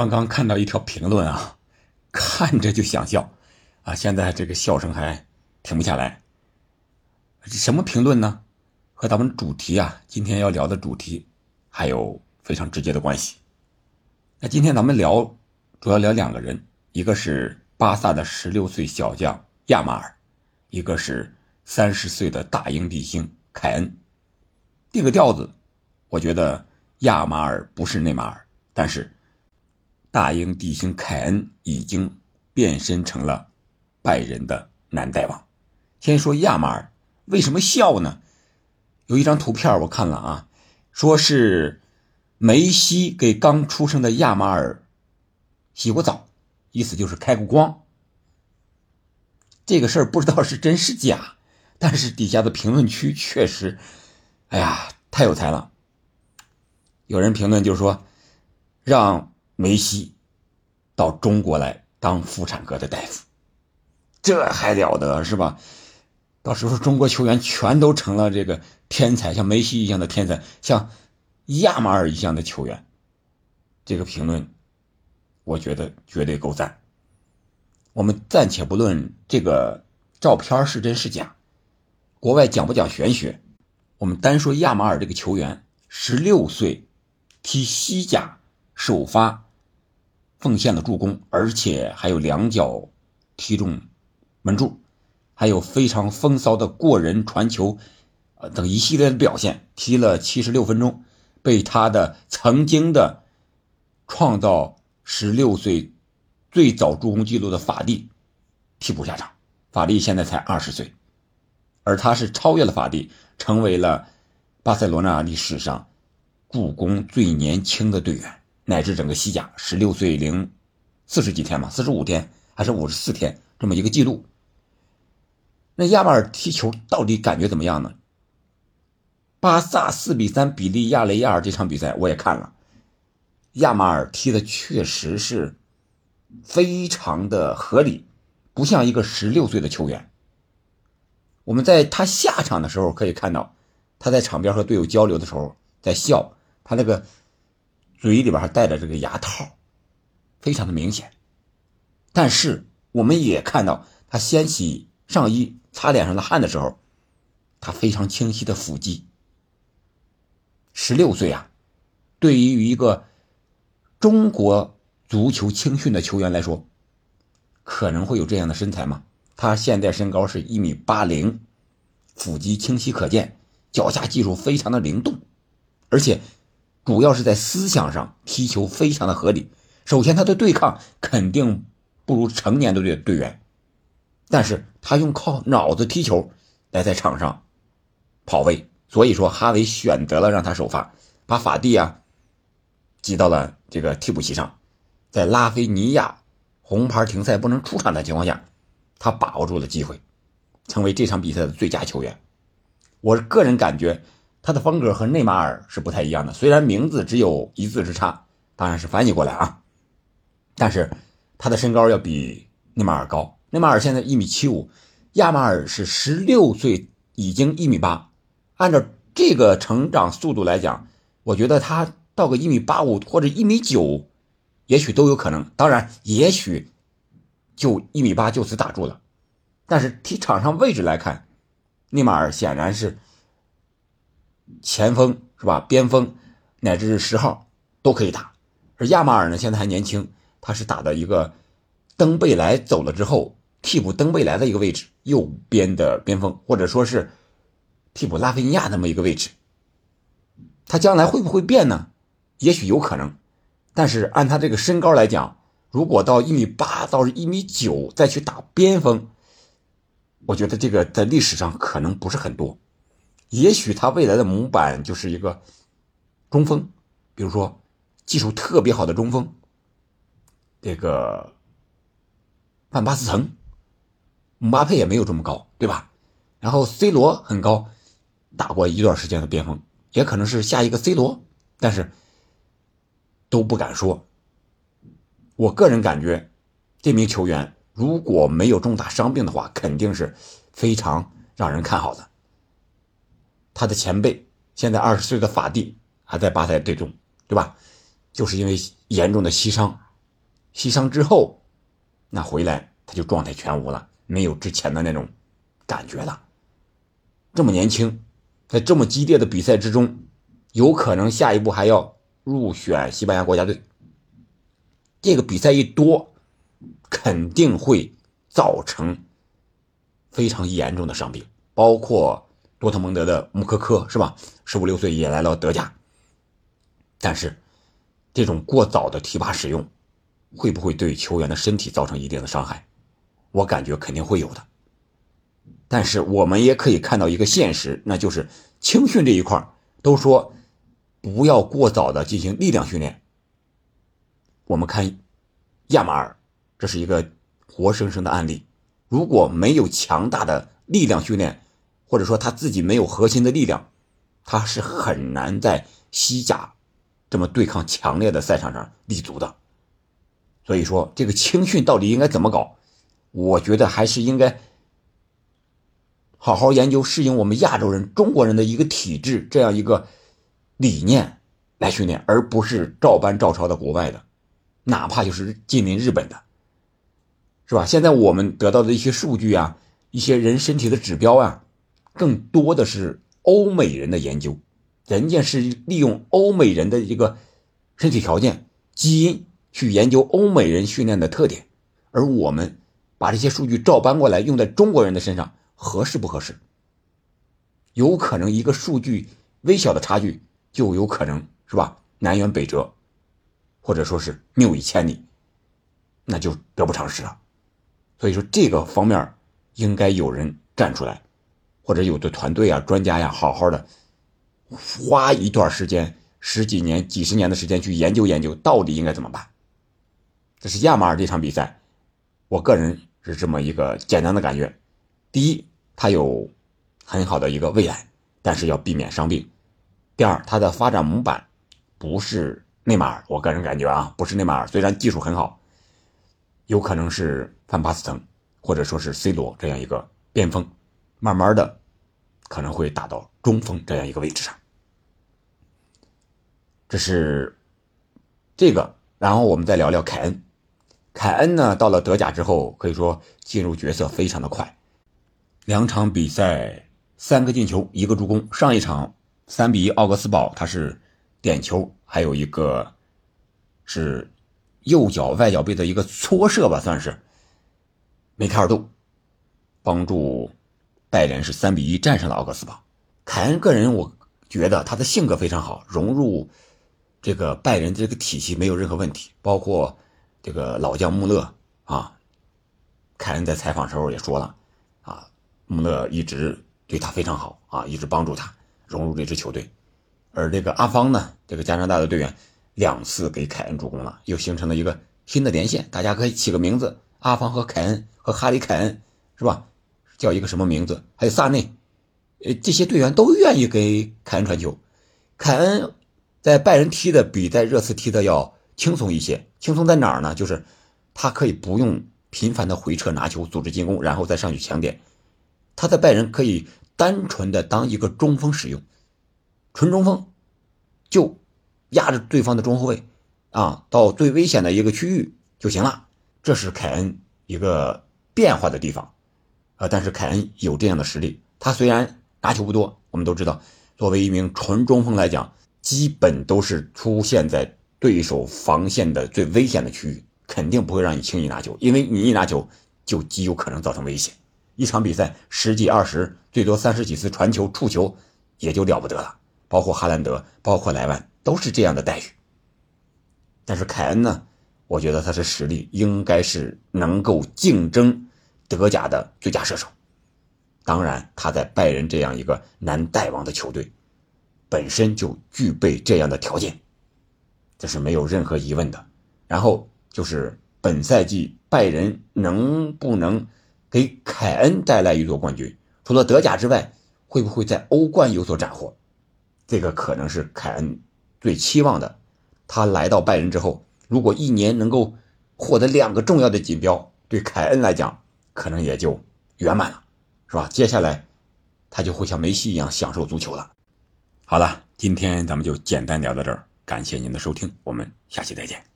刚刚看到一条评论啊，看着就想笑，啊，现在这个笑声还停不下来。什么评论呢？和咱们主题啊，今天要聊的主题还有非常直接的关系。那今天咱们聊，主要聊两个人，一个是巴萨的十六岁小将亚马尔，一个是三十岁的大英帝星凯恩。定个调子，我觉得亚马尔不是内马尔，但是。大英帝星凯恩已经变身成了拜仁的男大王。先说亚马尔，为什么笑呢？有一张图片我看了啊，说是梅西给刚出生的亚马尔洗过澡，意思就是开过光。这个事儿不知道是真是假，但是底下的评论区确实，哎呀，太有才了。有人评论就说，让。梅西到中国来当妇产科的大夫，这还了得是吧？到时候中国球员全都成了这个天才，像梅西一样的天才，像亚马尔一样的球员。这个评论，我觉得绝对够赞。我们暂且不论这个照片是真是假，国外讲不讲玄学？我们单说亚马尔这个球员，十六岁踢西甲首发。奉献了助攻，而且还有两脚踢中门柱，还有非常风骚的过人传球，呃等一系列的表现，踢了七十六分钟，被他的曾经的创造十六岁最早助攻记录的法蒂替补下场。法蒂现在才二十岁，而他是超越了法蒂，成为了巴塞罗那历史上助攻最年轻的队员。乃至整个西甲，十六岁零四十几天嘛，四十五天还是五十四天这么一个记录。那亚马尔踢球到底感觉怎么样呢？巴萨四比三比利亚雷亚尔这场比赛我也看了，亚马尔踢的确实是非常的合理，不像一个十六岁的球员。我们在他下场的时候可以看到，他在场边和队友交流的时候在笑，他那个。嘴里边还带着这个牙套，非常的明显。但是我们也看到，他掀起上衣擦脸上的汗的时候，他非常清晰的腹肌。十六岁啊，对于一个中国足球青训的球员来说，可能会有这样的身材吗？他现在身高是一米八零，腹肌清晰可见，脚下技术非常的灵动，而且。主要是在思想上踢球非常的合理。首先，他的对抗肯定不如成年的队队员，但是他用靠脑子踢球来在场上跑位。所以说，哈维选择了让他首发，把法蒂啊挤到了这个替补席上。在拉菲尼亚红牌停赛不能出场的情况下，他把握住了机会，成为这场比赛的最佳球员。我个人感觉。他的风格和内马尔是不太一样的，虽然名字只有一字之差，当然是翻译过来啊，但是他的身高要比内马尔高。内马尔现在一米七五，亚马尔是十六岁已经一米八，按照这个成长速度来讲，我觉得他到个一米八五或者一米九，也许都有可能。当然，也许就一米八就此打住了。但是踢场上位置来看，内马尔显然是。前锋是吧？边锋乃至是十号都可以打，而亚马尔呢，现在还年轻，他是打的一个登贝莱走了之后替补登贝莱的一个位置，右边的边锋，或者说是替补拉菲尼亚那么一个位置。他将来会不会变呢？也许有可能，但是按他这个身高来讲，如果到一米八到一米九再去打边锋，我觉得这个在历史上可能不是很多。也许他未来的模板就是一个中锋，比如说技术特别好的中锋，这个范巴斯滕，姆巴佩也没有这么高，对吧？然后 C 罗很高，打过一段时间的边锋，也可能是下一个 C 罗，但是都不敢说。我个人感觉，这名球员如果没有重大伤病的话，肯定是非常让人看好的。他的前辈现在二十岁的法蒂还在巴塞队中，对吧？就是因为严重的膝伤膝伤之后，那回来他就状态全无了，没有之前的那种感觉了。这么年轻，在这么激烈的比赛之中，有可能下一步还要入选西班牙国家队。这个比赛一多，肯定会造成非常严重的伤病，包括多特蒙德的穆科科是吧？十五六岁也来了德甲，但是这种过早的提拔使用，会不会对球员的身体造成一定的伤害？我感觉肯定会有的。但是我们也可以看到一个现实，那就是青训这一块都说不要过早的进行力量训练。我们看亚马尔，这是一个活生生的案例。如果没有强大的力量训练，或者说他自己没有核心的力量，他是很难在西甲这么对抗强烈的赛场上立足的。所以说，这个青训到底应该怎么搞？我觉得还是应该好好研究适应我们亚洲人、中国人的一个体质这样一个理念来训练，而不是照搬照抄的国外的。哪怕就是近邻日本的，是吧？现在我们得到的一些数据啊，一些人身体的指标啊，更多的是欧美人的研究，人家是利用欧美人的一个身体条件、基因去研究欧美人训练的特点，而我们把这些数据照搬过来用在中国人的身上，合适不合适？有可能一个数据微小的差距，就有可能是吧？南辕北辙。或者说是谬以千里，那就得不偿失了。所以说这个方面应该有人站出来，或者有的团队啊、专家呀，好好的花一段时间、十几年、几十年的时间去研究研究，到底应该怎么办。这是亚马尔这场比赛，我个人是这么一个简单的感觉：第一，他有很好的一个未来，但是要避免伤病；第二，他的发展模板不是。内马尔，我个人感觉啊，不是内马尔，虽然技术很好，有可能是范巴斯滕或者说是 C 罗这样一个边锋，慢慢的可能会打到中锋这样一个位置上。这是这个，然后我们再聊聊凯恩。凯恩呢，到了德甲之后，可以说进入角色非常的快，两场比赛三个进球，一个助攻。上一场三比一奥格斯堡，他是点球。还有一个是右脚外脚背的一个搓射吧，算是梅开二度，帮助拜仁是三比一战胜了奥格斯堡。凯恩个人，我觉得他的性格非常好，融入这个拜仁这个体系没有任何问题。包括这个老将穆勒啊，凯恩在采访时候也说了啊，穆勒一直对他非常好啊，一直帮助他融入这支球队。而这个阿方呢，这个加拿大的队员两次给凯恩助攻了，又形成了一个新的连线。大家可以起个名字，阿方和凯恩和哈里凯恩，是吧？叫一个什么名字？还有萨内，呃，这些队员都愿意给凯恩传球。凯恩在拜仁踢的比在热刺踢的要轻松一些。轻松在哪儿呢？就是他可以不用频繁的回撤拿球组织进攻，然后再上去抢点。他在拜仁可以单纯的当一个中锋使用。纯中锋，就压着对方的中后卫，啊，到最危险的一个区域就行了。这是凯恩一个变化的地方，呃，但是凯恩有这样的实力。他虽然拿球不多，我们都知道，作为一名纯中锋来讲，基本都是出现在对手防线的最危险的区域，肯定不会让你轻易拿球，因为你一拿球就极有可能造成危险。一场比赛十几、二十，最多三十几次传球、触球，也就了不得了。包括哈兰德，包括莱万，都是这样的待遇。但是凯恩呢？我觉得他是实力应该是能够竞争德甲的最佳射手。当然，他在拜仁这样一个难带王的球队，本身就具备这样的条件，这是没有任何疑问的。然后就是本赛季拜仁能不能给凯恩带来一座冠军？除了德甲之外，会不会在欧冠有所斩获？这个可能是凯恩最期望的。他来到拜仁之后，如果一年能够获得两个重要的锦标，对凯恩来讲可能也就圆满了，是吧？接下来他就会像梅西一样享受足球了。好了，今天咱们就简单聊到这儿，感谢您的收听，我们下期再见。